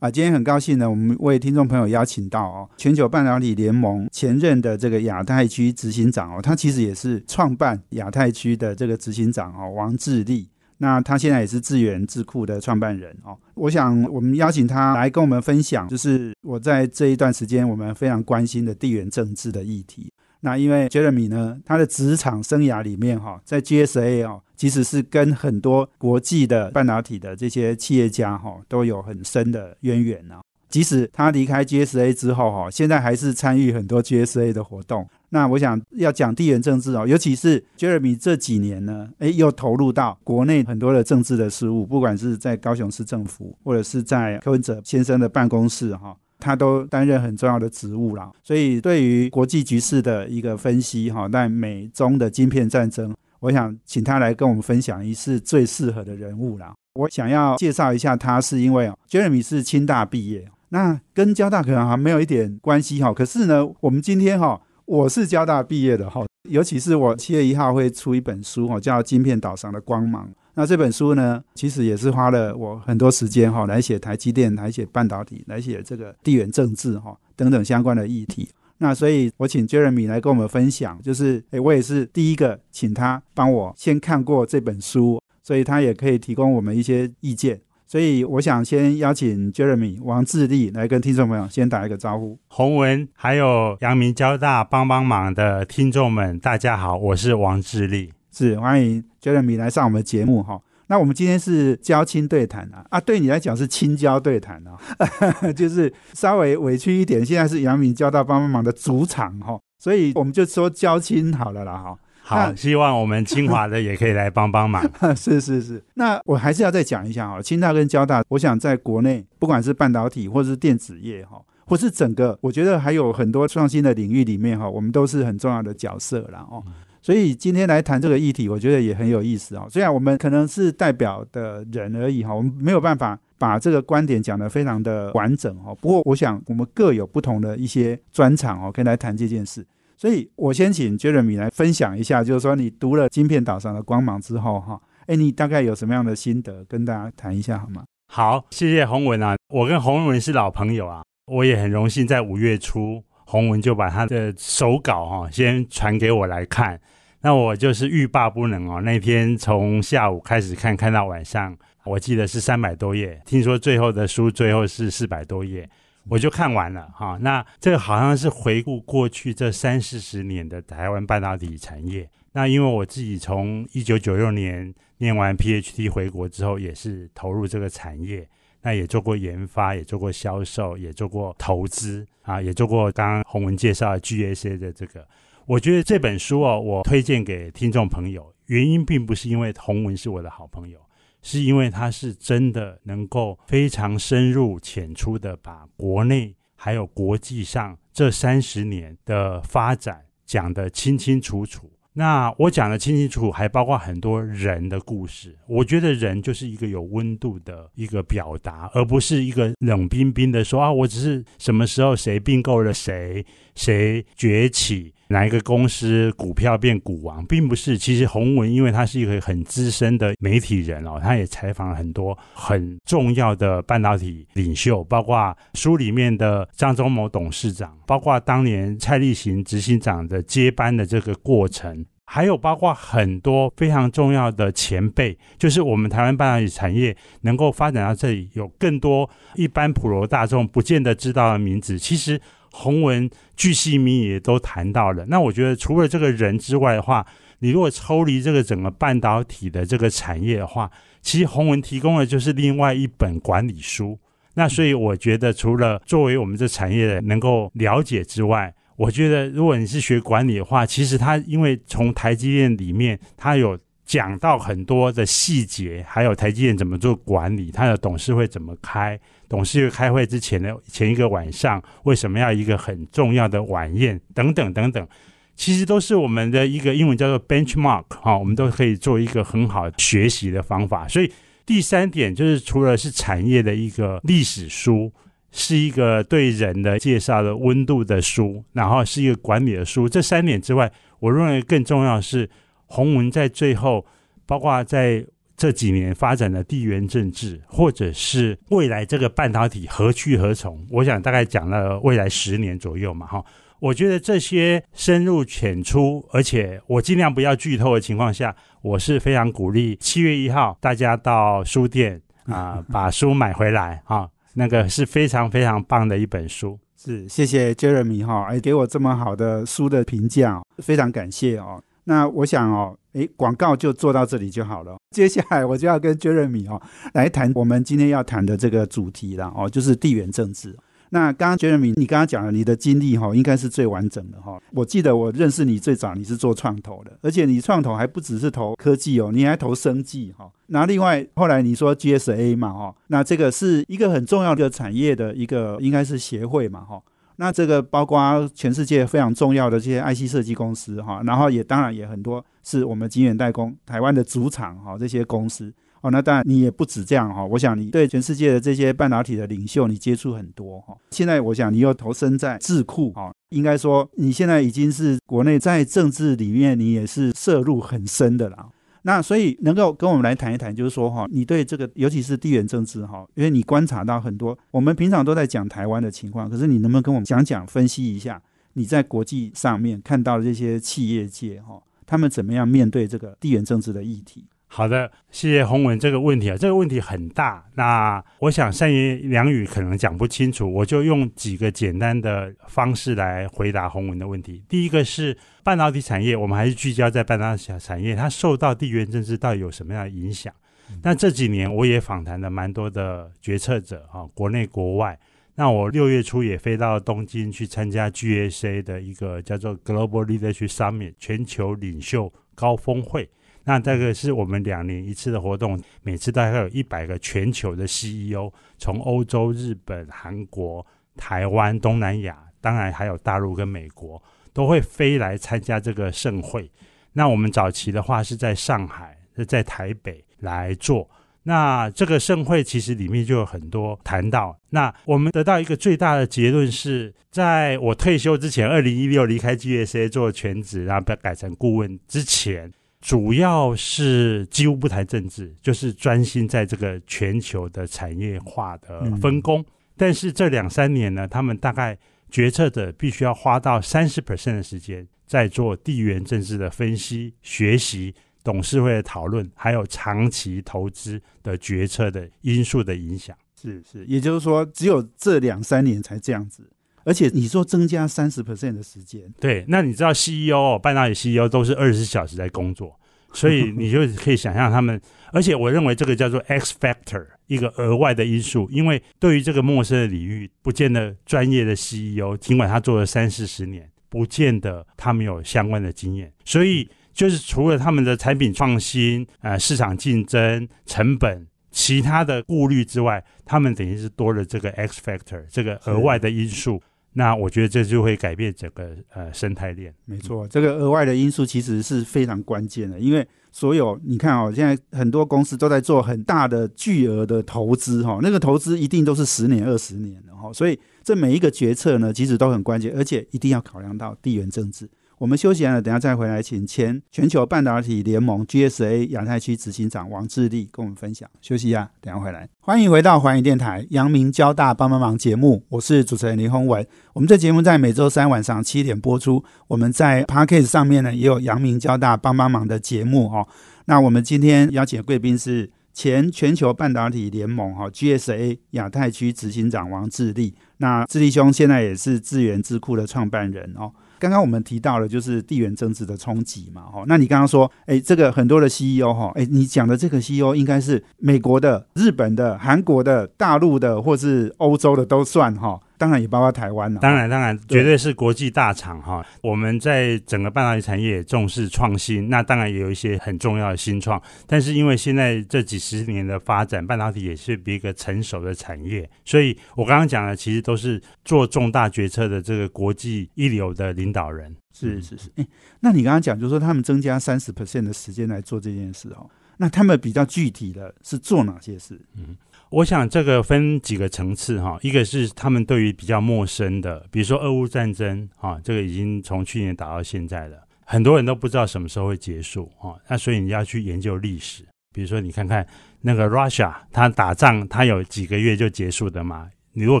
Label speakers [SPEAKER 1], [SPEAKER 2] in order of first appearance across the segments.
[SPEAKER 1] 啊。今天很高兴呢，我们为听众朋友邀请到哦，全球半导体联盟前任的这个亚太区执行长哦，他其实也是创办亚太区的这个执行长哦，王志立。那他现在也是智源智库的创办人哦。我想我们邀请他来跟我们分享，就是我在这一段时间我们非常关心的地缘政治的议题。那因为 Jeremy 呢，他的职场生涯里面哈，在 GSA 哦，其实是跟很多国际的半导体的这些企业家哈，都有很深的渊源呢。即使他离开 GSA 之后哈，现在还是参与很多 GSA 的活动。那我想要讲地缘政治哦，尤其是 Jeremy 这几年呢，哎，又投入到国内很多的政治的事务，不管是在高雄市政府，或者是在柯文哲先生的办公室哈，他都担任很重要的职务啦。所以对于国际局势的一个分析哈，在美中的晶片战争，我想请他来跟我们分享一次最适合的人物啦。我想要介绍一下他，是因为哦，Jeremy 是清大毕业。那跟交大可能还没有一点关系哈，可是呢，我们今天哈，我是交大毕业的哈，尤其是我七月一号会出一本书哈，叫《晶片岛上的光芒》。那这本书呢，其实也是花了我很多时间哈，来写台积电，来写半导体，来写这个地缘政治哈等等相关的议题。那所以，我请 Jeremy 来跟我们分享，就是诶，我也是第一个请他帮我先看过这本书，所以他也可以提供我们一些意见。所以我想先邀请 Jeremy 王志立来跟听众朋友先打一个招呼。
[SPEAKER 2] 洪文还有阳明交大帮帮忙的听众们，大家好，我是王志立，
[SPEAKER 1] 是欢迎 Jeremy 来上我们节目哈。那我们今天是交亲对谈啊，啊，对你来讲是亲交对谈啊，就是稍微委屈一点。现在是杨明交大帮帮忙的主场哈，所以我们就说交亲好了啦哈。
[SPEAKER 2] 好，希望我们清华的也可以来帮帮忙。
[SPEAKER 1] 是是是，那我还是要再讲一下哈，清大跟交大，我想在国内不管是半导体或者是电子业哈，或是整个，我觉得还有很多创新的领域里面哈，我们都是很重要的角色了哦。所以今天来谈这个议题，我觉得也很有意思啊。虽然我们可能是代表的人而已哈，我们没有办法把这个观点讲得非常的完整哈。不过我想我们各有不同的一些专长哦，可以来谈这件事。所以我先请 Jeremy 来分享一下，就是说你读了《晶片岛上的光芒》之后，哈，哎，你大概有什么样的心得，跟大家谈一下好吗？
[SPEAKER 2] 好，谢谢洪文啊，我跟洪文是老朋友啊，我也很荣幸在五月初，洪文就把他的手稿哈先传给我来看，那我就是欲罢不能哦，那天从下午开始看，看到晚上，我记得是三百多页，听说最后的书最后是四百多页。我就看完了哈，那这个好像是回顾过去这三四十年的台湾半导体产业。那因为我自己从一九九六年念完 PhD 回国之后，也是投入这个产业，那也做过研发，也做过销售，也做过投资啊，也做过刚刚洪文介绍 GSA 的这个。我觉得这本书哦，我推荐给听众朋友，原因并不是因为洪文是我的好朋友。是因为他是真的能够非常深入浅出的把国内还有国际上这三十年的发展讲得清清楚楚。那我讲的清清楚楚，还包括很多人的故事。我觉得人就是一个有温度的一个表达，而不是一个冷冰冰的说啊，我只是什么时候谁并购了谁，谁崛起。哪一个公司股票变股王，并不是。其实洪文，因为他是一个很资深的媒体人哦，他也采访了很多很重要的半导体领袖，包括书里面的张忠谋董事长，包括当年蔡立行执行长的接班的这个过程，还有包括很多非常重要的前辈，就是我们台湾半导体产业能够发展到这里，有更多一般普罗大众不见得知道的名字，其实。洪文巨细靡也都谈到了。那我觉得除了这个人之外的话，你如果抽离这个整个半导体的这个产业的话，其实洪文提供的就是另外一本管理书。那所以我觉得，除了作为我们这产业的能够了解之外，我觉得如果你是学管理的话，其实他因为从台积电里面，他有。讲到很多的细节，还有台积电怎么做管理，他的董事会怎么开，董事会开会之前的前一个晚上，为什么要一个很重要的晚宴等等等等，其实都是我们的一个英文叫做 benchmark 哈，我们都可以做一个很好学习的方法。所以第三点就是，除了是产业的一个历史书，是一个对人的介绍的温度的书，然后是一个管理的书，这三点之外，我认为更重要是。洪文在最后，包括在这几年发展的地缘政治，或者是未来这个半导体何去何从，我想大概讲了未来十年左右嘛，哈。我觉得这些深入浅出，而且我尽量不要剧透的情况下，我是非常鼓励七月一号大家到书店啊把书买回来哈，那个是非常非常棒的一本书。
[SPEAKER 1] 是，谢谢 Jeremy 哈，哎，给我这么好的书的评价，非常感谢哦。那我想哦，诶，广告就做到这里就好了。接下来我就要跟 Jeremy 哦来谈我们今天要谈的这个主题了哦，就是地缘政治。那刚刚 Jeremy 你刚刚讲了你的经历哈，应该是最完整的哈。我记得我认识你最早你是做创投的，而且你创投还不只是投科技哦，你还投生技哈。那另外后来你说 GSA 嘛哈，那这个是一个很重要的产业的一个应该是协会嘛哈。那这个包括全世界非常重要的这些 IC 设计公司哈，然后也当然也很多是我们晶圆代工台湾的主场哈，这些公司哦，那当然你也不止这样哈，我想你对全世界的这些半导体的领袖你接触很多哈，现在我想你又投身在智库哈，应该说你现在已经是国内在政治里面你也是涉入很深的了。那所以能够跟我们来谈一谈，就是说哈，你对这个尤其是地缘政治哈，因为你观察到很多，我们平常都在讲台湾的情况，可是你能不能跟我们讲讲分析一下你在国际上面看到的这些企业界哈，他们怎么样面对这个地缘政治的议题？
[SPEAKER 2] 好的，谢谢洪文这个问题啊，这个问题很大。那我想三言两语可能讲不清楚，我就用几个简单的方式来回答洪文的问题。第一个是半导体产业，我们还是聚焦在半导体产业，它受到地缘政治到底有什么样的影响？那这几年我也访谈了蛮多的决策者啊，国内国外。那我六月初也飞到东京去参加 GSA 的一个叫做 Global Leadership Summit 全球领袖高峰会。那这个是我们两年一次的活动，每次大概有一百个全球的 CEO，从欧洲、日本、韩国、台湾、东南亚，当然还有大陆跟美国，都会飞来参加这个盛会。那我们早期的话是在上海，是在台北来做。那这个盛会其实里面就有很多谈到。那我们得到一个最大的结论是，在我退休之前，二零一六离开 GSA 做全职，然后被改成顾问之前。主要是几乎不谈政治，就是专心在这个全球的产业化的分工。但是这两三年呢，他们大概决策者必须要花到三十 percent 的时间在做地缘政治的分析、学习、董事会的讨论，还有长期投资的决策的因素的影响。
[SPEAKER 1] 是是，也就是说，只有这两三年才这样子。而且你说增加三十 percent 的时间，
[SPEAKER 2] 对，那你知道 CEO 半导体 CEO 都是二十四小时在工作，所以你就可以想象他们。而且我认为这个叫做 X factor，一个额外的因素，因为对于这个陌生的领域，不见得专业的 CEO，尽管他做了三四十年，不见得他们有相关的经验。所以就是除了他们的产品创新、呃市场竞争、成本。其他的顾虑之外，他们等于是多了这个 X factor 这个额外的因素。那我觉得这就会改变整个呃生态链。
[SPEAKER 1] 没错，这个额外的因素其实是非常关键的，因为所有你看哦，现在很多公司都在做很大的巨额的投资哈，那个投资一定都是十年、二十年的哈，所以这每一个决策呢，其实都很关键，而且一定要考量到地缘政治。我们休息完了，等下再回来，请前全球半导体联盟 GSA 亚太区执行长王志立跟我们分享。休息一下，等下回来。欢迎回到环宇电台阳明交大帮帮忙节目，我是主持人林宏文。我们这节目在每周三晚上七点播出。我们在 Podcast 上面呢也有阳明交大帮帮忙的节目哦。那我们今天邀请的贵宾是前全球半导体联盟哈 GSA 亚太区执行长王志立。那智利兄现在也是智源智库的创办人哦。刚刚我们提到了就是地缘政治的冲击嘛，哈，那你刚刚说，哎，这个很多的 CEO 哈，哎，你讲的这个 CEO 应该是美国的、日本的、韩国的、大陆的，或是欧洲的都算哈。当然也包括台湾了。
[SPEAKER 2] 当然，当然，绝对是国际大厂哈。我们在整个半导体产业重视创新，那当然也有一些很重要的新创。但是因为现在这几十年的发展，半导体也是一个成熟的产业，所以我刚刚讲的其实都是做重大决策的这个国际一流的领导人。
[SPEAKER 1] 是是是。哎，那你刚刚讲，就是说他们增加三十 percent 的时间来做这件事哦。那他们比较具体的是做哪些事？嗯。
[SPEAKER 2] 我想这个分几个层次哈，一个是他们对于比较陌生的，比如说俄乌战争哈，这个已经从去年打到现在了，很多人都不知道什么时候会结束哈，那所以你要去研究历史，比如说你看看那个 Russia，他打仗他有几个月就结束的嘛。你如果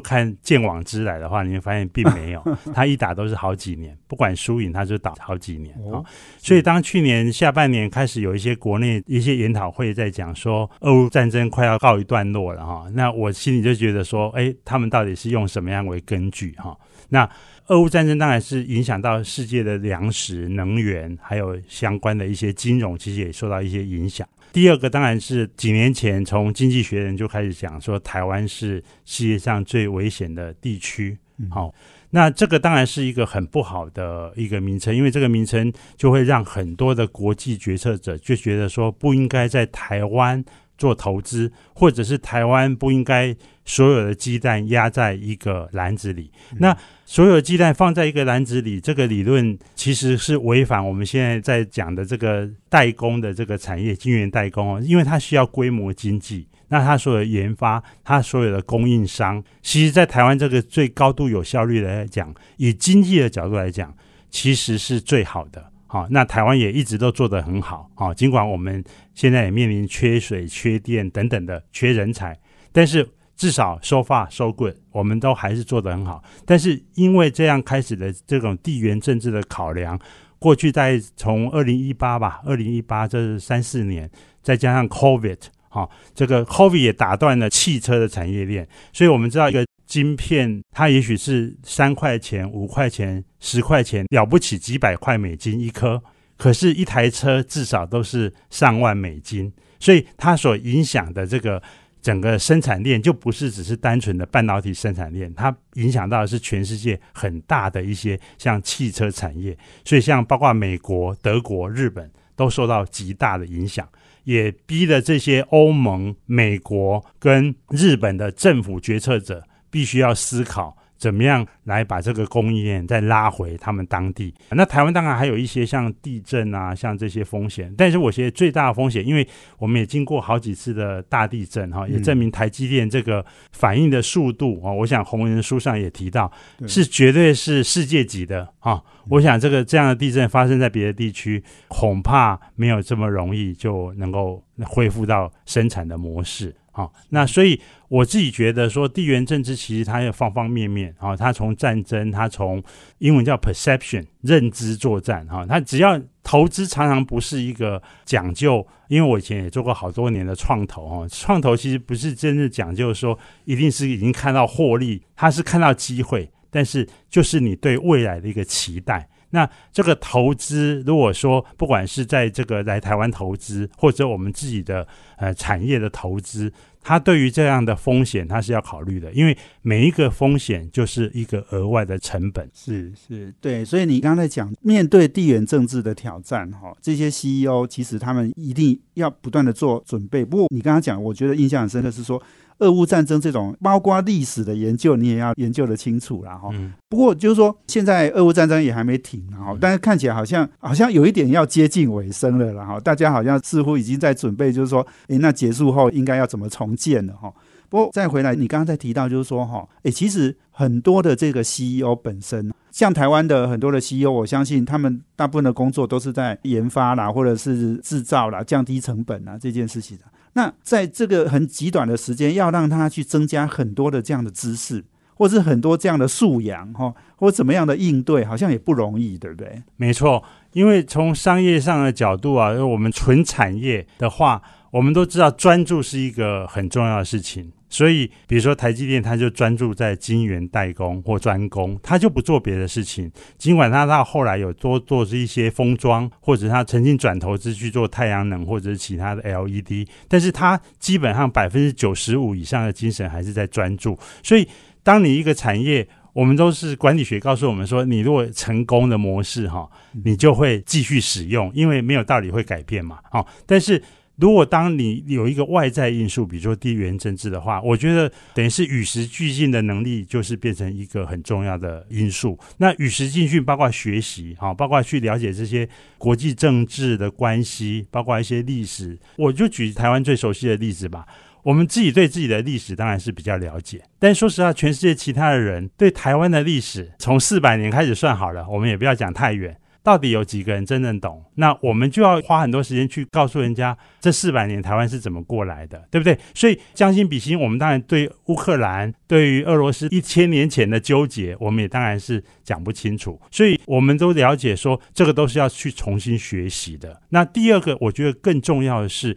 [SPEAKER 2] 看见往之来的话，你会发现并没有，他一打都是好几年，不管输赢，他就打好几年啊。所以当去年下半年开始有一些国内一些研讨会在讲说，俄乌战争快要告一段落了哈，那我心里就觉得说，哎，他们到底是用什么样为根据哈？那俄乌战争当然是影响到世界的粮食、能源，还有相关的一些金融，其实也受到一些影响。第二个当然是几年前从《经济学人》就开始讲说，台湾是世界上最危险的地区。好，那这个当然是一个很不好的一个名称，因为这个名称就会让很多的国际决策者就觉得说，不应该在台湾做投资，或者是台湾不应该所有的鸡蛋压在一个篮子里。那所有鸡蛋放在一个篮子里，这个理论其实是违反我们现在在讲的这个代工的这个产业，晶圆代工哦，因为它需要规模经济，那它所有的研发，它所有的供应商，其实，在台湾这个最高度有效率的来讲，以经济的角度来讲，其实是最好的。好，那台湾也一直都做得很好。好，尽管我们现在也面临缺水、缺电等等的缺人才，但是。至少收发收棍，我们都还是做得很好。但是因为这样开始的这种地缘政治的考量，过去在从二零一八吧，二零一八这是三四年，再加上 COVID，哈，这个 COVID 也打断了汽车的产业链。所以我们知道一个晶片，它也许是三块钱、五块钱、十块钱，了不起几百块美金一颗，可是，一台车至少都是上万美金。所以它所影响的这个。整个生产链就不是只是单纯的半导体生产链，它影响到的是全世界很大的一些像汽车产业，所以像包括美国、德国、日本都受到极大的影响，也逼了这些欧盟、美国跟日本的政府决策者必须要思考。怎么样来把这个供应链再拉回他们当地？那台湾当然还有一些像地震啊，像这些风险。但是我觉得最大的风险，因为我们也经过好几次的大地震哈，也证明台积电这个反应的速度啊，我想红人书上也提到，是绝对是世界级的啊。我想这个这样的地震发生在别的地区，恐怕没有这么容易就能够恢复到生产的模式。好，那所以我自己觉得说，地缘政治其实它有方方面面啊，它从战争，它从英文叫 perception 认知作战哈，它只要投资常常不是一个讲究，因为我以前也做过好多年的创投哈，创投其实不是真正讲究说一定是已经看到获利，它是看到机会，但是就是你对未来的一个期待。那这个投资，如果说不管是在这个来台湾投资，或者我们自己的呃产业的投资，它对于这样的风险，它是要考虑的，因为每一个风险就是一个额外的成本。
[SPEAKER 1] 是是，对。所以你刚才讲，面对地缘政治的挑战，哈，这些 CEO 其实他们一定要不断的做准备。不过你刚刚讲，我觉得印象很深刻是说。俄乌战争这种包括历史的研究，你也要研究的清楚了哈。不过就是说，现在俄乌战争也还没停哈，但是看起来好像好像有一点要接近尾声了了哈。大家好像似乎已经在准备，就是说，诶，那结束后应该要怎么重建了哈。不过再回来，你刚刚在提到就是说哈，诶，其实很多的这个 CEO 本身，像台湾的很多的 CEO，我相信他们大部分的工作都是在研发啦，或者是制造啦，降低成本啊这件事情的。那在这个很极短的时间，要让他去增加很多的这样的知识，或是很多这样的素养，哈，或怎么样的应对，好像也不容易，对不对？
[SPEAKER 2] 没错，因为从商业上的角度啊，我们纯产业的话，我们都知道专注是一个很重要的事情。所以，比如说台积电，它就专注在晶圆代工或专攻，它就不做别的事情。尽管它到后来有多做一些封装，或者它曾经转投资去做太阳能或者是其他的 LED，但是它基本上百分之九十五以上的精神还是在专注。所以，当你一个产业，我们都是管理学告诉我们说，你如果成功的模式哈，你就会继续使用，因为没有道理会改变嘛。哦，但是。如果当你有一个外在因素，比如说地缘政治的话，我觉得等于是与时俱进的能力，就是变成一个很重要的因素。那与时俱进包括学习，哈，包括去了解这些国际政治的关系，包括一些历史。我就举台湾最熟悉的例子吧。我们自己对自己的历史当然是比较了解，但说实话，全世界其他的人对台湾的历史，从四百年开始算好了，我们也不要讲太远。到底有几个人真正懂？那我们就要花很多时间去告诉人家，这四百年台湾是怎么过来的，对不对？所以将心比心，我们当然对乌克兰、对于俄罗斯一千年前的纠结，我们也当然是讲不清楚。所以我们都了解说，这个都是要去重新学习的。那第二个，我觉得更重要的是，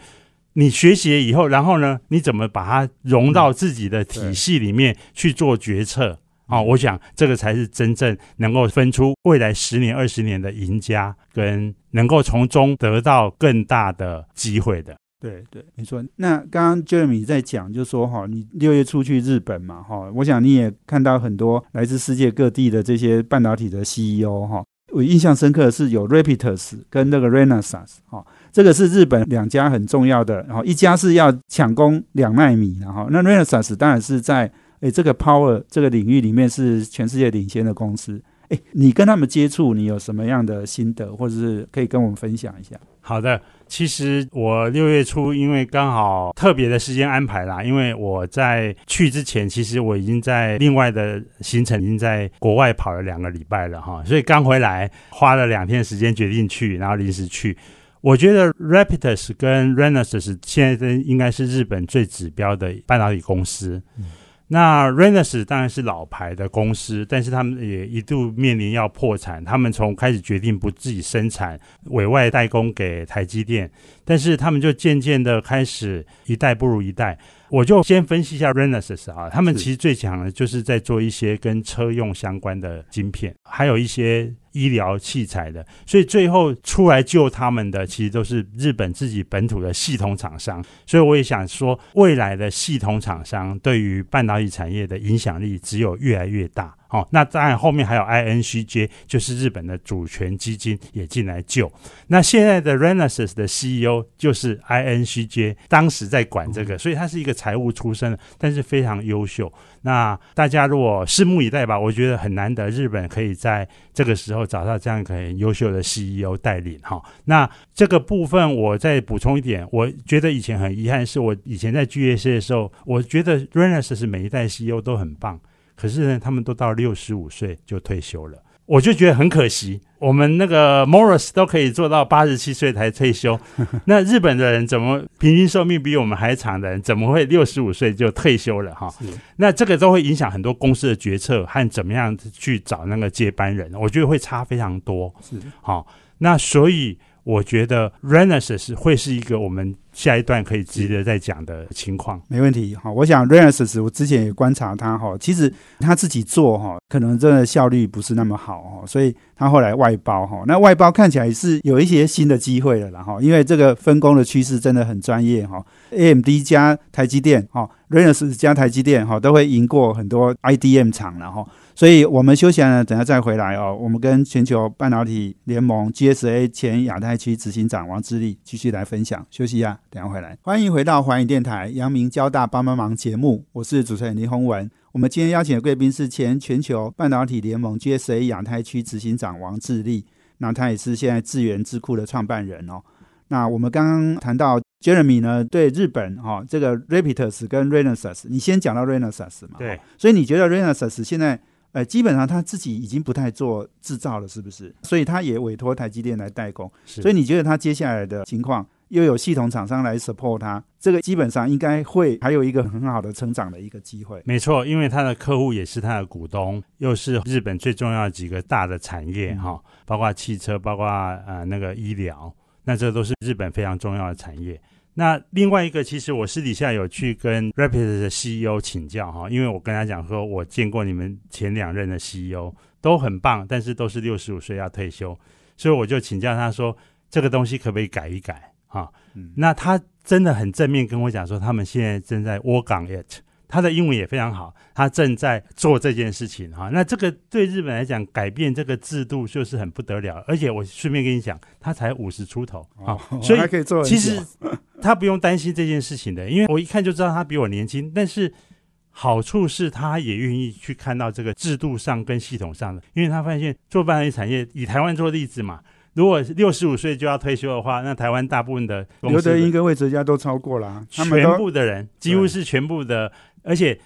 [SPEAKER 2] 你学习了以后，然后呢，你怎么把它融到自己的体系里面去做决策？啊，我想这个才是真正能够分出未来十年、二十年的赢家，跟能够从中得到更大的机会的。
[SPEAKER 1] 对对，没错。那刚刚 Jeremy 在讲，就说哈，你六月初去日本嘛，哈，我想你也看到很多来自世界各地的这些半导体的 CEO 哈。我印象深刻的是有 Rapidus 跟那个 Renesas，哈，这个是日本两家很重要的，然后一家是要抢攻两纳米，然后那 Renesas 当然是在。哎，这个 power 这个领域里面是全世界领先的公司。诶，你跟他们接触，你有什么样的心得，或者是可以跟我们分享一下？
[SPEAKER 2] 好的，其实我六月初因为刚好特别的时间安排啦，因为我在去之前，其实我已经在另外的行程已经在国外跑了两个礼拜了哈，所以刚回来花了两天时间决定去，然后临时去。我觉得 Rapidus 跟 Renesas 现在应该是日本最指标的半导体公司。那 Renes 当然是老牌的公司，但是他们也一度面临要破产。他们从开始决定不自己生产，委外代工给台积电，但是他们就渐渐的开始一代不如一代。我就先分析一下 Renesas 啊，他们其实最强的就是在做一些跟车用相关的晶片，还有一些。医疗器材的，所以最后出来救他们的，其实都是日本自己本土的系统厂商。所以我也想说，未来的系统厂商对于半导体产业的影响力只有越来越大。哦，那当然后面还有 INCJ，就是日本的主权基金也进来救。那现在的 Renesas 的 CEO 就是 INCJ，当时在管这个，所以他是一个财务出身，但是非常优秀。那大家如果拭目以待吧，我觉得很难得日本可以在这个时候找到这样一个很优秀的 CEO 带领。哈，那这个部分我再补充一点，我觉得以前很遗憾，是我以前在 GSC 的时候，我觉得 Renesas 每一代 CEO 都很棒。可是呢，他们都到六十五岁就退休了，我就觉得很可惜。我们那个 Morris 都可以做到八十七岁才退休，那日本的人怎么平均寿命比我们还长的人，怎么会六十五岁就退休了？哈，那这个都会影响很多公司的决策和怎么样去找那个接班人，我觉得会差非常多。是，好，那所以。我觉得 Renaissance 会是一个我们下一段可以值得再讲的情况。
[SPEAKER 1] 没问题哈，我想 Renaissance 我之前也观察他哈，其实他自己做哈，可能真的效率不是那么好哈，所以他后来外包哈。那外包看起来是有一些新的机会了然后，因为这个分工的趋势真的很专业哈。AMD 加台积电哈，Renaissance 加台积电哈，都会赢过很多 IDM 厂了哈。所以我们休息了，等下再回来哦。我们跟全球半导体联盟 GSA 前亚太区执行长王志立继续来分享。休息一下，等下回来。欢迎回到环宇电台阳明交大帮帮忙节目，我是主持人林宏文。我们今天邀请的贵宾是前全球半导体联盟 GSA 亚太区执行长王志立，那他也是现在智源智库的创办人哦。那我们刚刚谈到 Jeremy 呢，对日本哈这个 Rapidus 跟 Renesas，你先讲到 Renesas 嘛？
[SPEAKER 2] 对，
[SPEAKER 1] 所以你觉得 Renesas 现在？呃，基本上他自己已经不太做制造了，是不是？所以他也委托台积电来代工。所以你觉得他接下来的情况又有系统厂商来 support 他，这个基本上应该会还有一个很好的成长的一个机会。
[SPEAKER 2] 没错，因为他的客户也是他的股东，又是日本最重要的几个大的产业哈，包括汽车，包括呃那个医疗，那这都是日本非常重要的产业。那另外一个，其实我私底下有去跟 Rapid 的 CEO 请教哈，因为我跟他讲说，我见过你们前两任的 CEO 都很棒，但是都是六十五岁要退休，所以我就请教他说，这个东西可不可以改一改啊？那他真的很正面跟我讲说，他们现在正在 work on it。他的英文也非常好，他正在做这件事情哈。那这个对日本来讲，改变这个制度就是很不得了。而且我顺便跟你讲，他才五十出头啊，所以其实他不用担心这件事情的，因为我一看就知道他比我年轻。但是好处是，他也愿意去看到这个制度上跟系统上的，因为他发现做半导体产业，以台湾做例子嘛。如果六十五岁就要退休的话，那台湾大部分的
[SPEAKER 1] 刘德英跟魏哲家都超过了，
[SPEAKER 2] 全部的人几乎是全部的。而且，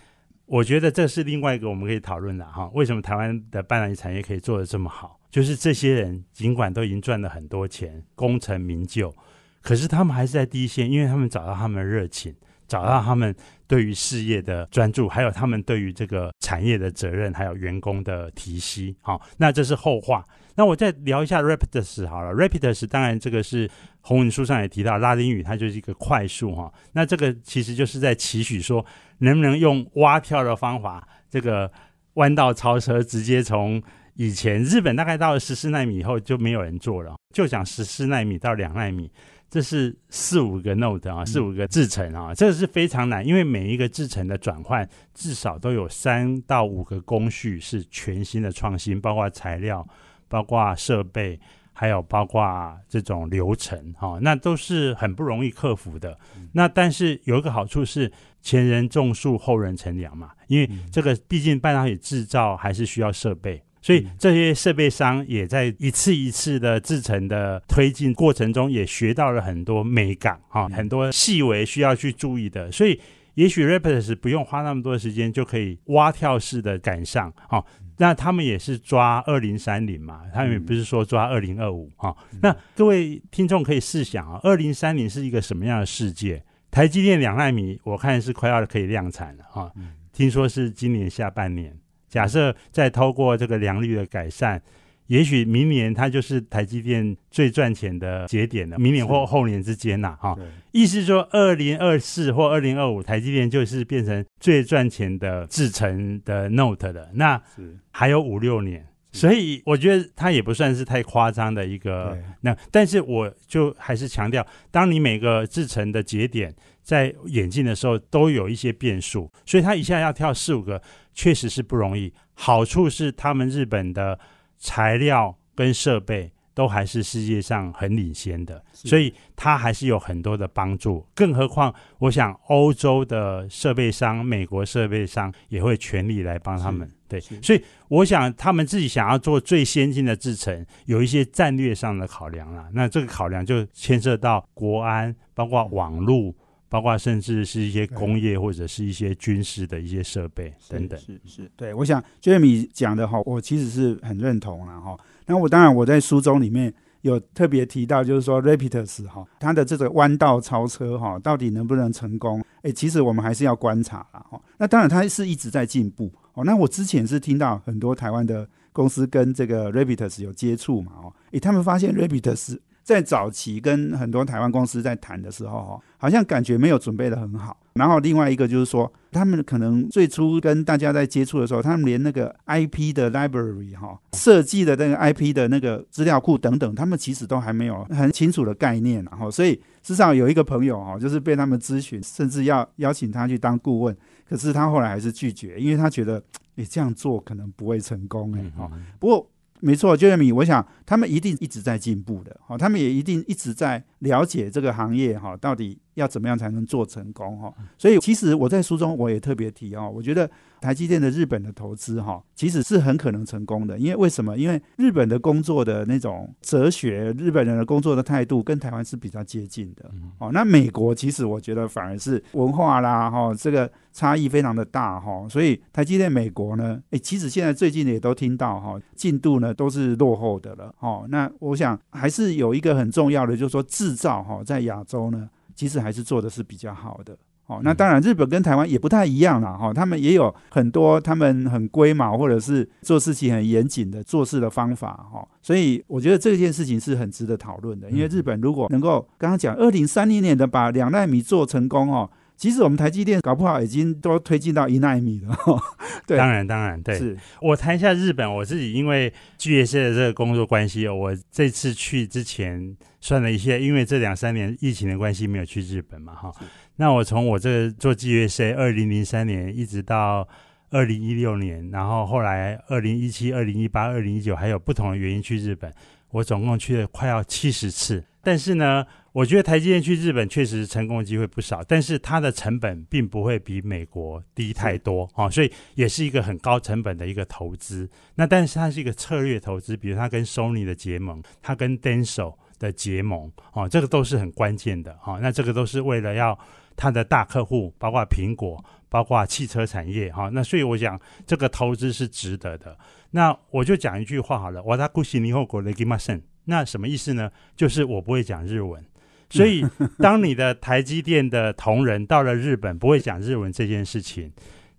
[SPEAKER 2] 我觉得这是另外一个我们可以讨论的哈。为什么台湾的半导体产业可以做得这么好？就是这些人尽管都已经赚了很多钱，功成名就，可是他们还是在第一线，因为他们找到他们的热情，找到他们对于事业的专注，还有他们对于这个产业的责任，还有员工的提息。好，那这是后话。那我再聊一下 Rapidus 好了，Rapidus 当然这个是红文书上也提到拉丁语，它就是一个快速哈。那这个其实就是在期许说，能不能用蛙跳的方法，这个弯道超车，直接从以前日本大概到了十四纳米以后就没有人做了，就讲十四纳米到两纳米，这是四五个 node 啊，四五个制程啊，这个是非常难，因为每一个制程的转换至少都有三到五个工序是全新的创新，包括材料。包括设备，还有包括这种流程，哈，那都是很不容易克服的。那但是有一个好处是，前人种树，后人乘凉嘛。因为这个毕竟半导体制造还是需要设备，所以这些设备商也在一次一次的制成的推进过程中，也学到了很多美感，哈，很多细微需要去注意的。所以也许 Rapidus 不用花那么多时间，就可以蛙跳式的赶上，哈。那他们也是抓二零三零嘛，他们也不是说抓二零二五哈。那各位听众可以试想啊，二零三零是一个什么样的世界？台积电两纳米，我看是快要可以量产了哈。听说是今年下半年。假设再透过这个良率的改善。也许明年它就是台积电最赚钱的节点了，明年或后年之间呐，哈，意思说二零二四或二零二五，台积电就是变成最赚钱的制程的 Note 了。那还有五六年，所以我觉得它也不算是太夸张的一个。那但是我就还是强调，当你每个制成的节点在演进的时候，都有一些变数，所以他一下要跳四五个，确实是不容易。好处是他们日本的。材料跟设备都还是世界上很领先的，所以它还是有很多的帮助。更何况，我想欧洲的设备商、美国设备商也会全力来帮他们。对，所以我想他们自己想要做最先进的制程，有一些战略上的考量啦。那这个考量就牵涉到国安，包括网络。包括甚至是一些工业或者是一些军事的一些设备等等，
[SPEAKER 1] 是是，对，我想 Jamie 讲的哈，我其实是很认同了哈。那我当然我在书中里面有特别提到，就是说 Rapidus 哈，它的这个弯道超车哈，到底能不能成功？哎，其实我们还是要观察了哈。那当然它是一直在进步哦。那我之前是听到很多台湾的公司跟这个 Rapidus 有接触嘛哦，诶，他们发现 Rapidus。在早期跟很多台湾公司在谈的时候，哈，好像感觉没有准备的很好。然后另外一个就是说，他们可能最初跟大家在接触的时候，他们连那个 IP 的 library 哈，设计的那个 IP 的那个资料库等等，他们其实都还没有很清楚的概念。然后，所以至少有一个朋友哈，就是被他们咨询，甚至要邀请他去当顾问，可是他后来还是拒绝，因为他觉得你这样做可能不会成功哎。哈，不过。没错，就像米，我想他们一定一直在进步的，好，他们也一定一直在了解这个行业哈，到底要怎么样才能做成功哈。所以其实我在书中我也特别提哦，我觉得台积电的日本的投资哈，其实是很可能成功的，因为为什么？因为日本的工作的那种哲学，日本人的工作的态度跟台湾是比较接近的。哦，那美国其实我觉得反而是文化啦哈，这个。差异非常的大哈，所以台积电美国呢，诶，其实现在最近也都听到哈，进度呢都是落后的了哦。那我想还是有一个很重要的，就是说制造哈，在亚洲呢，其实还是做的是比较好的哦，那当然日本跟台湾也不太一样啦，哈，他们也有很多他们很龟毛或者是做事情很严谨的做事的方法，哈，所以我觉得这件事情是很值得讨论的。因为日本如果能够刚刚讲二零三零年的把两纳米做成功，哦。其实我们台积电搞不好已经都推进到一纳米了，对，
[SPEAKER 2] 当然当然，对，
[SPEAKER 1] 是。
[SPEAKER 2] 我谈一下日本，我自己因为 G S 的这个工作关系，我这次去之前算了一下，因为这两三年疫情的关系没有去日本嘛，哈，那我从我这个做 G S 二零零三年一直到二零一六年，然后后来二零一七、二零一八、二零一九还有不同的原因去日本，我总共去了快要七十次，但是呢。我觉得台积电去日本确实成功的机会不少，但是它的成本并不会比美国低太多啊，所以也是一个很高成本的一个投资。那但是它是一个策略投资，比如它跟 Sony 的结盟，它跟 Denso 的结盟啊，这个都是很关键的哈。那这个都是为了要它的大客户，包括苹果，包括汽车产业哈。那所以我讲这个投资是值得的。那我就讲一句话好了，我他古西尼后国雷吉马森，那什么意思呢？就是我不会讲日文。所以，当你的台积电的同仁到了日本，不会讲日文这件事情，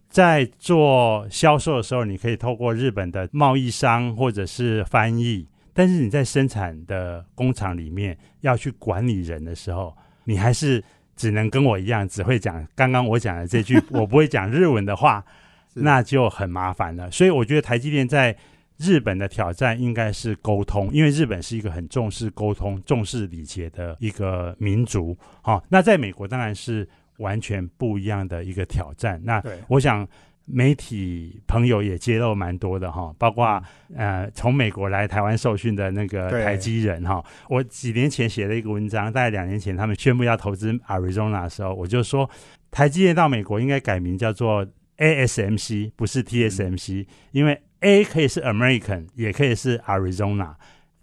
[SPEAKER 2] 在做销售的时候，你可以透过日本的贸易商或者是翻译；但是你在生产的工厂里面要去管理人的时候，你还是只能跟我一样，只会讲刚刚我讲的这句 我不会讲日文的话，那就很麻烦了。所以，我觉得台积电在。日本的挑战应该是沟通，因为日本是一个很重视沟通、重视礼节的一个民族。好，那在美国当然是完全不一样的一个挑战。那我想媒体朋友也揭露蛮多的哈，包括呃从美国来台湾受训的那个台积人哈。我几年前写了一个文章，大概两年前他们宣布要投资 Arizona 的时候，我就说台积电到美国应该改名叫做 ASMC，不是 TSMC，因为。A 可以是 American，也可以是 Arizona，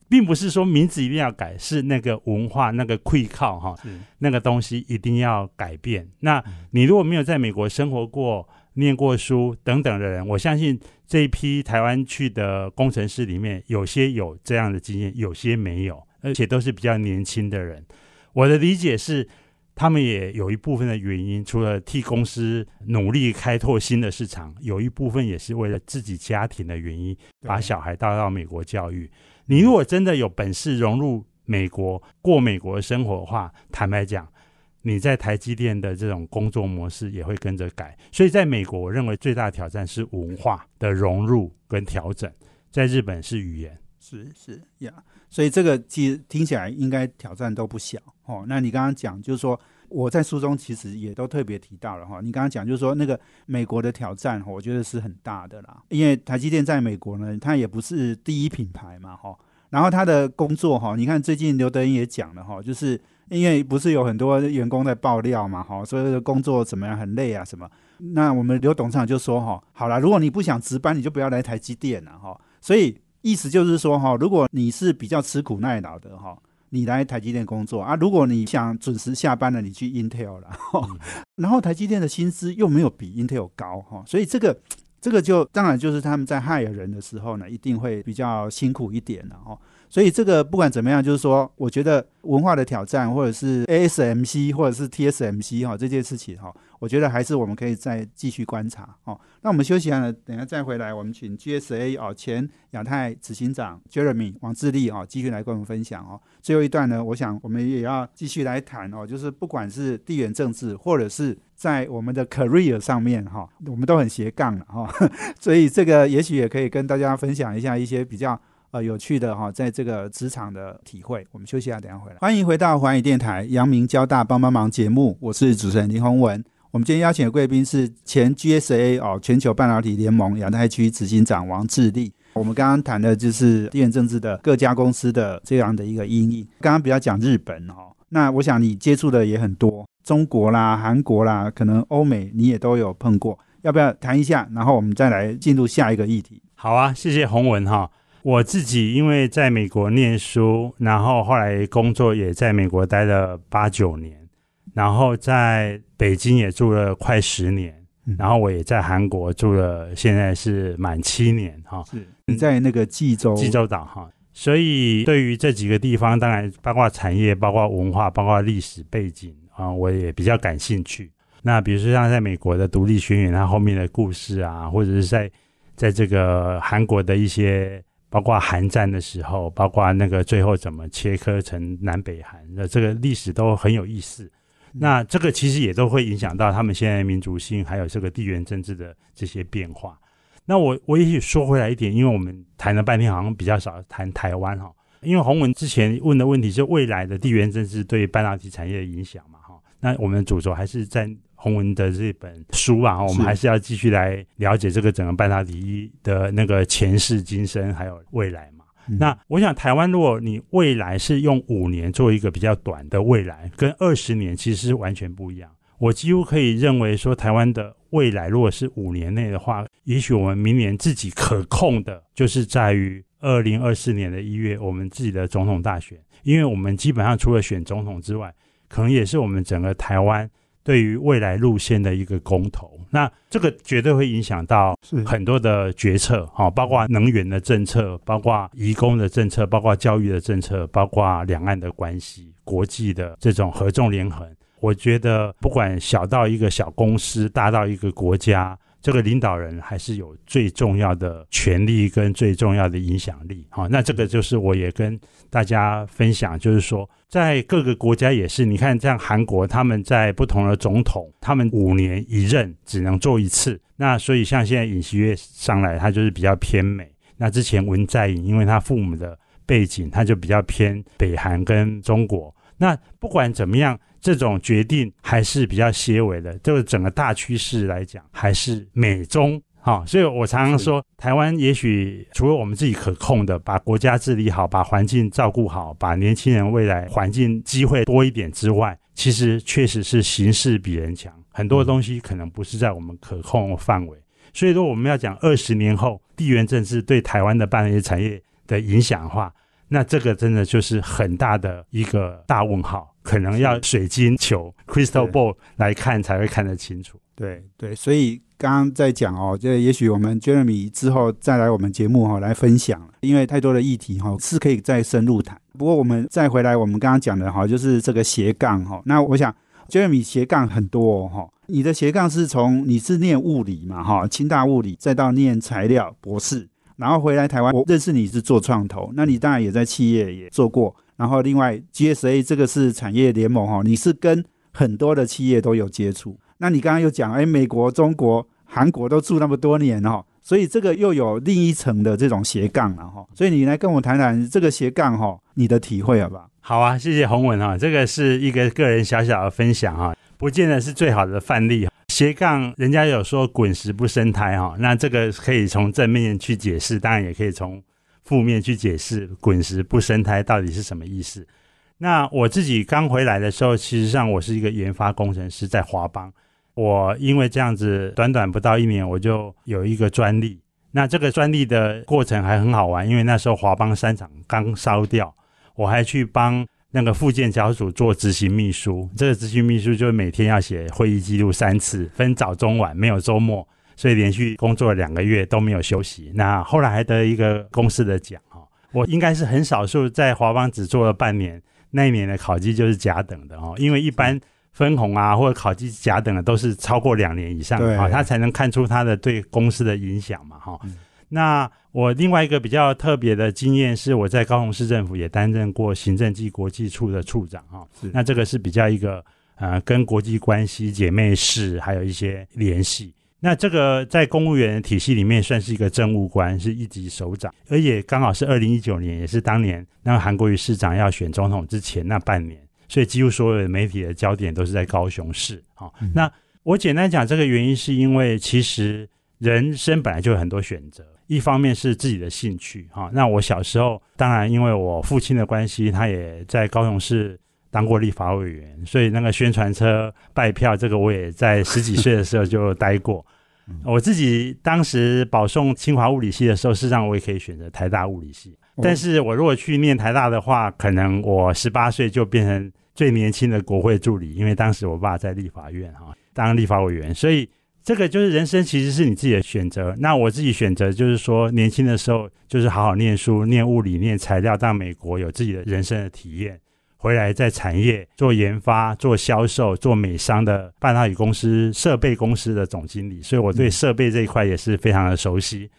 [SPEAKER 2] 并不是说名字一定要改，是那个文化那个愧靠哈，那个东西一定要改变。那你如果没有在美国生活过、念过书等等的人，我相信这一批台湾去的工程师里面，有些有这样的经验，有些没有，而且都是比较年轻的人。我的理解是。他们也有一部分的原因，除了替公司努力开拓新的市场，有一部分也是为了自己家庭的原因，把小孩带到美国教育。你如果真的有本事融入美国，过美国的生活的话，坦白讲，你在台积电的这种工作模式也会跟着改。所以，在美国，我认为最大的挑战是文化的融入跟调整；在日本是语言，
[SPEAKER 1] 是是呀。所以这个其实听起来应该挑战都不小哦。那你刚刚讲就是说，我在书中其实也都特别提到了哈。你刚刚讲就是说，那个美国的挑战，我觉得是很大的啦。因为台积电在美国呢，它也不是第一品牌嘛哈。然后他的工作哈，你看最近刘德英也讲了哈，就是因为不是有很多员工在爆料嘛哈，所以工作怎么样很累啊什么。那我们刘董事长就说哈，好了，如果你不想值班，你就不要来台积电了哈。所以。意思就是说哈，如果你是比较吃苦耐劳的哈，你来台积电工作啊；如果你想准时下班了，你去 Intel 了。然后台积电的薪资又没有比 Intel 高哈，所以这个这个就当然就是他们在害人的时候呢，一定会比较辛苦一点了哈。所以这个不管怎么样，就是说，我觉得文化的挑战，或者是 ASMC 或者是 TSMC 哈这件事情哈。我觉得还是我们可以再继续观察哦。那我们休息完了，等下再回来，我们请 GSA 哦前亚太执行长 Jeremy 王志立哦继续来跟我们分享哦。最后一段呢，我想我们也要继续来谈哦，就是不管是地缘政治，或者是在我们的 career 上面哈，我们都很斜杠了哈。所以这个也许也可以跟大家分享一下一些比较呃有趣的哈，在这个职场的体会。我们休息一下，等下回来。欢迎回到环宇电台阳明交大帮帮忙节目，我是主持人林宏文。我们今天邀请的贵宾是前 GSA 哦全球半导体联盟亚太区执行长王志立。我们刚刚谈的就是地缘政治的各家公司的这样的一个阴影。刚刚比较讲日本哦，那我想你接触的也很多，中国啦、韩国啦，可能欧美你也都有碰过。要不要谈一下？然后我们再来进入下一个议题。
[SPEAKER 2] 好啊，谢谢洪文哈。我自己因为在美国念书，然后后来工作也在美国待了八九年。然后在北京也住了快十年，然后我也在韩国住了，现在是满七年哈。
[SPEAKER 1] 是你在那个济州
[SPEAKER 2] 济州岛哈，所以对于这几个地方，当然包括产业、包括文化、包括历史背景啊，我也比较感兴趣。那比如说像在美国的独立宣言，它后面的故事啊，或者是在在这个韩国的一些，包括韩战的时候，包括那个最后怎么切割成南北韩的这个历史都很有意思。那这个其实也都会影响到他们现在民族性，还有这个地缘政治的这些变化。那我我也许说回来一点，因为我们谈了半天，好像比较少谈台湾哈。因为洪文之前问的问题是未来的地缘政治对半导体产业的影响嘛哈。那我们主轴还是在洪文的这本书啊，我们还是要继续来了解这个整个半导体的那个前世今生，还有未来。那我想，台湾如果你未来是用五年做一个比较短的未来，跟二十年其实是完全不一样。我几乎可以认为说，台湾的未来如果是五年内的话，也许我们明年自己可控的，就是在于二零二四年的一月，我们自己的总统大选，因为我们基本上除了选总统之外，可能也是我们整个台湾。对于未来路线的一个公投，那这个绝对会影响到很多的决策，哈，包括能源的政策，包括移工的政策，包括教育的政策，包括两岸的关系、国际的这种合纵连横。我觉得，不管小到一个小公司，大到一个国家。这个领导人还是有最重要的权力跟最重要的影响力，好，那这个就是我也跟大家分享，就是说在各个国家也是，你看像韩国，他们在不同的总统，他们五年一任只能做一次，那所以像现在尹锡悦上来，他就是比较偏美，那之前文在寅，因为他父母的背景，他就比较偏北韩跟中国，那不管怎么样。这种决定还是比较些微的，就是整个大趋势来讲，还是美中哈。所以我常常说，台湾也许除了我们自己可控的，把国家治理好，把环境照顾好，把年轻人未来环境机会多一点之外，其实确实是形势比人强，很多东西可能不是在我们可控范围。所以说，我们要讲二十年后地缘政治对台湾的半导体产业的影响的话，那这个真的就是很大的一个大问号。可能要水晶球 （crystal ball） 来看才会看得清楚。
[SPEAKER 1] 对对，所以刚刚在讲哦，这也许我们 Jeremy 之后再来我们节目哈来分享，因为太多的议题哈是可以再深入谈。不过我们再回来，我们刚刚讲的哈就是这个斜杠哈。那我想 Jeremy 斜杠很多哈，你的斜杠是从你是念物理嘛哈，清大物理，再到念材料博士，然后回来台湾，我认识你是做创投，那你当然也在企业也做过。然后，另外，GSA 这个是产业联盟哈，你是跟很多的企业都有接触。那你刚刚又讲，哎，美国、中国、韩国都住那么多年哈，所以这个又有另一层的这种斜杠了哈。所以你来跟我谈谈这个斜杠哈，你的体会好不好？
[SPEAKER 2] 好啊，谢谢洪文哈，这个是一个个人小小的分享哈，不见得是最好的范例。斜杠，人家有说滚石不生胎哈，那这个可以从正面去解释，当然也可以从。负面去解释“滚石不生胎”到底是什么意思？那我自己刚回来的时候，其实上我是一个研发工程师，在华邦。我因为这样子，短短不到一年，我就有一个专利。那这个专利的过程还很好玩，因为那时候华邦三厂刚烧掉，我还去帮那个附件小组做执行秘书。这个执行秘书就每天要写会议记录三次，分早中晚，没有周末。所以连续工作了两个月都没有休息，那后来还得一个公司的奖哈。我应该是很少数在华邦只做了半年，那一年的考绩就是甲等的哦。因为一般分红啊或者考绩甲等的都是超过两年以上啊，他才能看出他的对公司的影响嘛哈。那我另外一个比较特别的经验是，我在高雄市政府也担任过行政及国际处的处长哈。那这个是比较一个呃跟国际关系姐妹市还有一些联系。那这个在公务员体系里面算是一个政务官，是一级首长，而且刚好是二零一九年，也是当年那个韩国瑜市长要选总统之前那半年，所以几乎所有的媒体的焦点都是在高雄市。好，那我简单讲这个原因，是因为其实人生本来就有很多选择，一方面是自己的兴趣。哈，那我小时候当然因为我父亲的关系，他也在高雄市。当过立法委员，所以那个宣传车拜票，这个我也在十几岁的时候就待过。我自己当时保送清华物理系的时候，事实上我也可以选择台大物理系。但是我如果去念台大的话，可能我十八岁就变成最年轻的国会助理，因为当时我爸在立法院哈当立法委员。所以这个就是人生其实是你自己的选择。那我自己选择就是说，年轻的时候就是好好念书，念物理，念材料，到美国有自己的人生的体验。回来在产业做研发、做销售、做美商的半导体公司、设备公司的总经理，所以我对设备这一块也是非常的熟悉。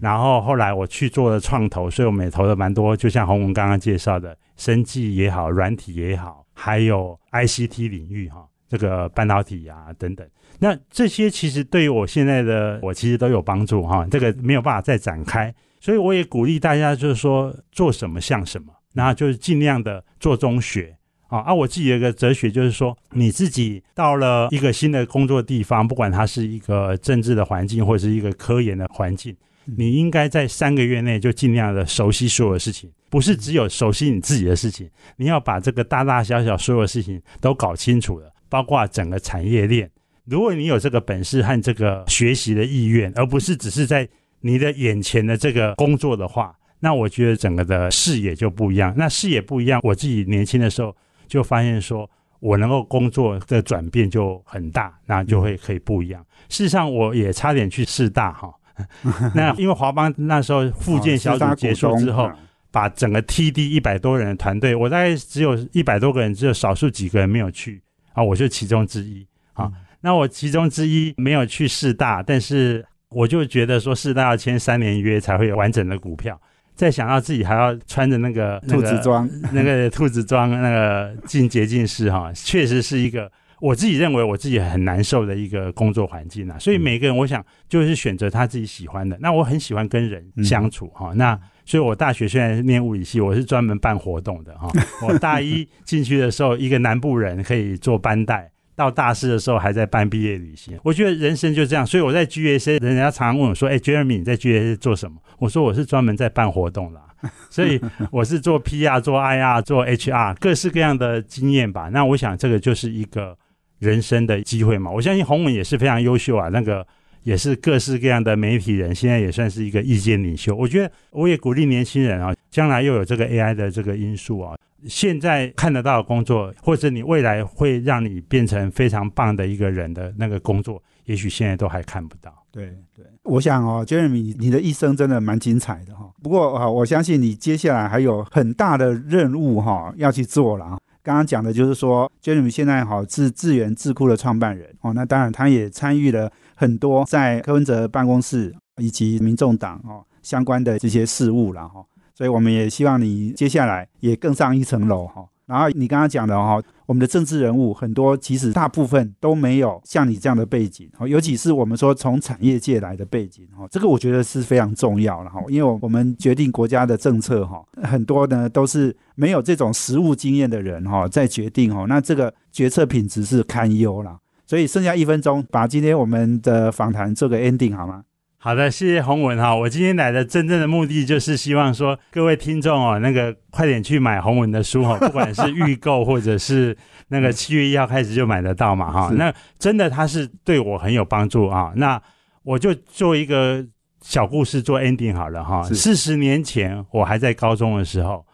[SPEAKER 2] 然后后来我去做了创投，所以我们也投了蛮多，就像洪文刚刚介绍的，生技也好，软体也好，还有 ICT 领域哈，这个半导体啊等等。那这些其实对于我现在的我其实都有帮助哈，这个没有办法再展开，所以我也鼓励大家就是说做什么像什么，然后就是尽量的做中学啊。啊，我自己有一个哲学就是说，你自己到了一个新的工作地方，不管它是一个政治的环境或者是一个科研的环境，你应该在三个月内就尽量的熟悉所有的事情，不是只有熟悉你自己的事情，你要把这个大大小小所有的事情都搞清楚了，包括整个产业链。如果你有这个本事和这个学习的意愿，而不是只是在你的眼前的这个工作的话，那我觉得整个的视野就不一样。那视野不一样，我自己年轻的时候就发现说，我能够工作的转变就很大，那就会可以不一样。事实上，我也差点去四大哈，那因为华邦那时候复建小组结束之后，把整个 TD 一百多人的团队，我大概只有一百多个人，只有少数几个人没有去啊，我就其中之一啊。那我其中之一没有去四大，但是我就觉得说四大要签三年约才会有完整的股票。再想到自己还要穿着那个
[SPEAKER 1] 兔子装，
[SPEAKER 2] 那个兔子装，那个进洁净室哈，确实是一个我自己认为我自己很难受的一个工作环境啊。所以每个人，我想就是选择他自己喜欢的。那我很喜欢跟人相处哈。那所以我大学虽然念物理系，我是专门办活动的哈。我大一进去的时候，一个南部人可以做班带。到大四的时候还在办毕业旅行，我觉得人生就这样，所以我在 GAC，人家常常问我说：“哎，Jeremy，你在 GAC 做什么？”我说：“我是专门在办活动啦，所以我是做 PR、做 IR、做 HR，各式各样的经验吧。那我想这个就是一个人生的机会嘛。我相信洪文也是非常优秀啊，那个也是各式各样的媒体人，现在也算是一个意见领袖。我觉得我也鼓励年轻人啊，将来又有这个 AI 的这个因素啊。现在看得到的工作，或者你未来会让你变成非常棒的一个人的那个工作，也许现在都还看不到。
[SPEAKER 1] 对对，我想哦，Jeremy，你的一生真的蛮精彩的哈。不过啊，我相信你接下来还有很大的任务哈要去做了。刚刚讲的就是说，Jeremy 现在好是智源智库的创办人哦，那当然他也参与了很多在柯文哲办公室以及民众党哦相关的这些事务了哈。所以我们也希望你接下来也更上一层楼哈。然后你刚刚讲的哈，我们的政治人物很多，其实大部分都没有像你这样的背景哈，尤其是我们说从产业界来的背景哈，这个我觉得是非常重要了哈。因为我们决定国家的政策哈，很多呢都是没有这种实务经验的人哈在决定哈，那这个决策品质是堪忧了。所以剩下一分钟，把今天我们的访谈做个 ending 好吗？
[SPEAKER 2] 好的，谢谢洪文哈。我今天来的真正的目的就是希望说，各位听众哦，那个快点去买洪文的书哈，不管是预购或者是那个七月一号开始就买得到嘛哈。那真的他是对我很有帮助啊。那我就做一个小故事做 ending 好了哈。四十年前我还在高中的时候，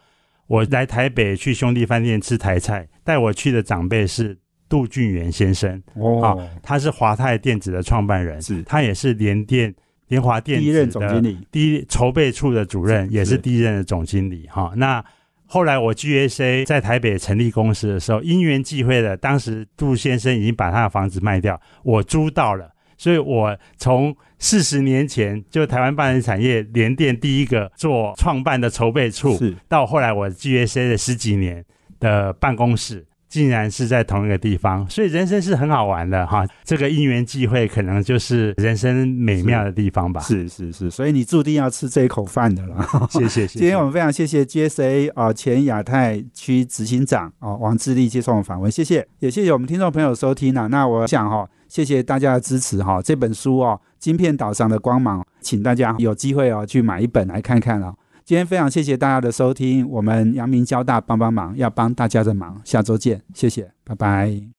[SPEAKER 2] 我来台北去兄弟饭店吃台菜，带我去的长辈是杜俊元先生哦，他是华泰电子的创办人，
[SPEAKER 1] 是
[SPEAKER 2] 他也是联电。联华电子的第一筹备处的主任，也是第一任的总经理哈。那后来我 GSA 在台北成立公司的时候，因缘际会的，当时杜先生已经把他的房子卖掉，我租到了，所以我从四十年前就台湾半导体产业联电第一个做创办的筹备处，到后来我 GSA 的十几年的办公室。竟然是在同一个地方，所以人生是很好玩的哈。这个因缘际会，可能就是人生美妙的地方吧。
[SPEAKER 1] 是是是，所以你注定要吃这一口饭的了。
[SPEAKER 2] 谢谢。今
[SPEAKER 1] 天我们非常谢谢 GSA 啊前亚太区执行长啊王志立接受我们访问，谢谢，也谢谢我们听众朋友收听啊。那我想哈，谢谢大家的支持哈。这本书哦，《晶片岛上的光芒》，请大家有机会哦去买一本来看看啊。今天非常谢谢大家的收听，我们阳明交大帮帮忙，要帮大家的忙，下周见，谢谢，拜拜。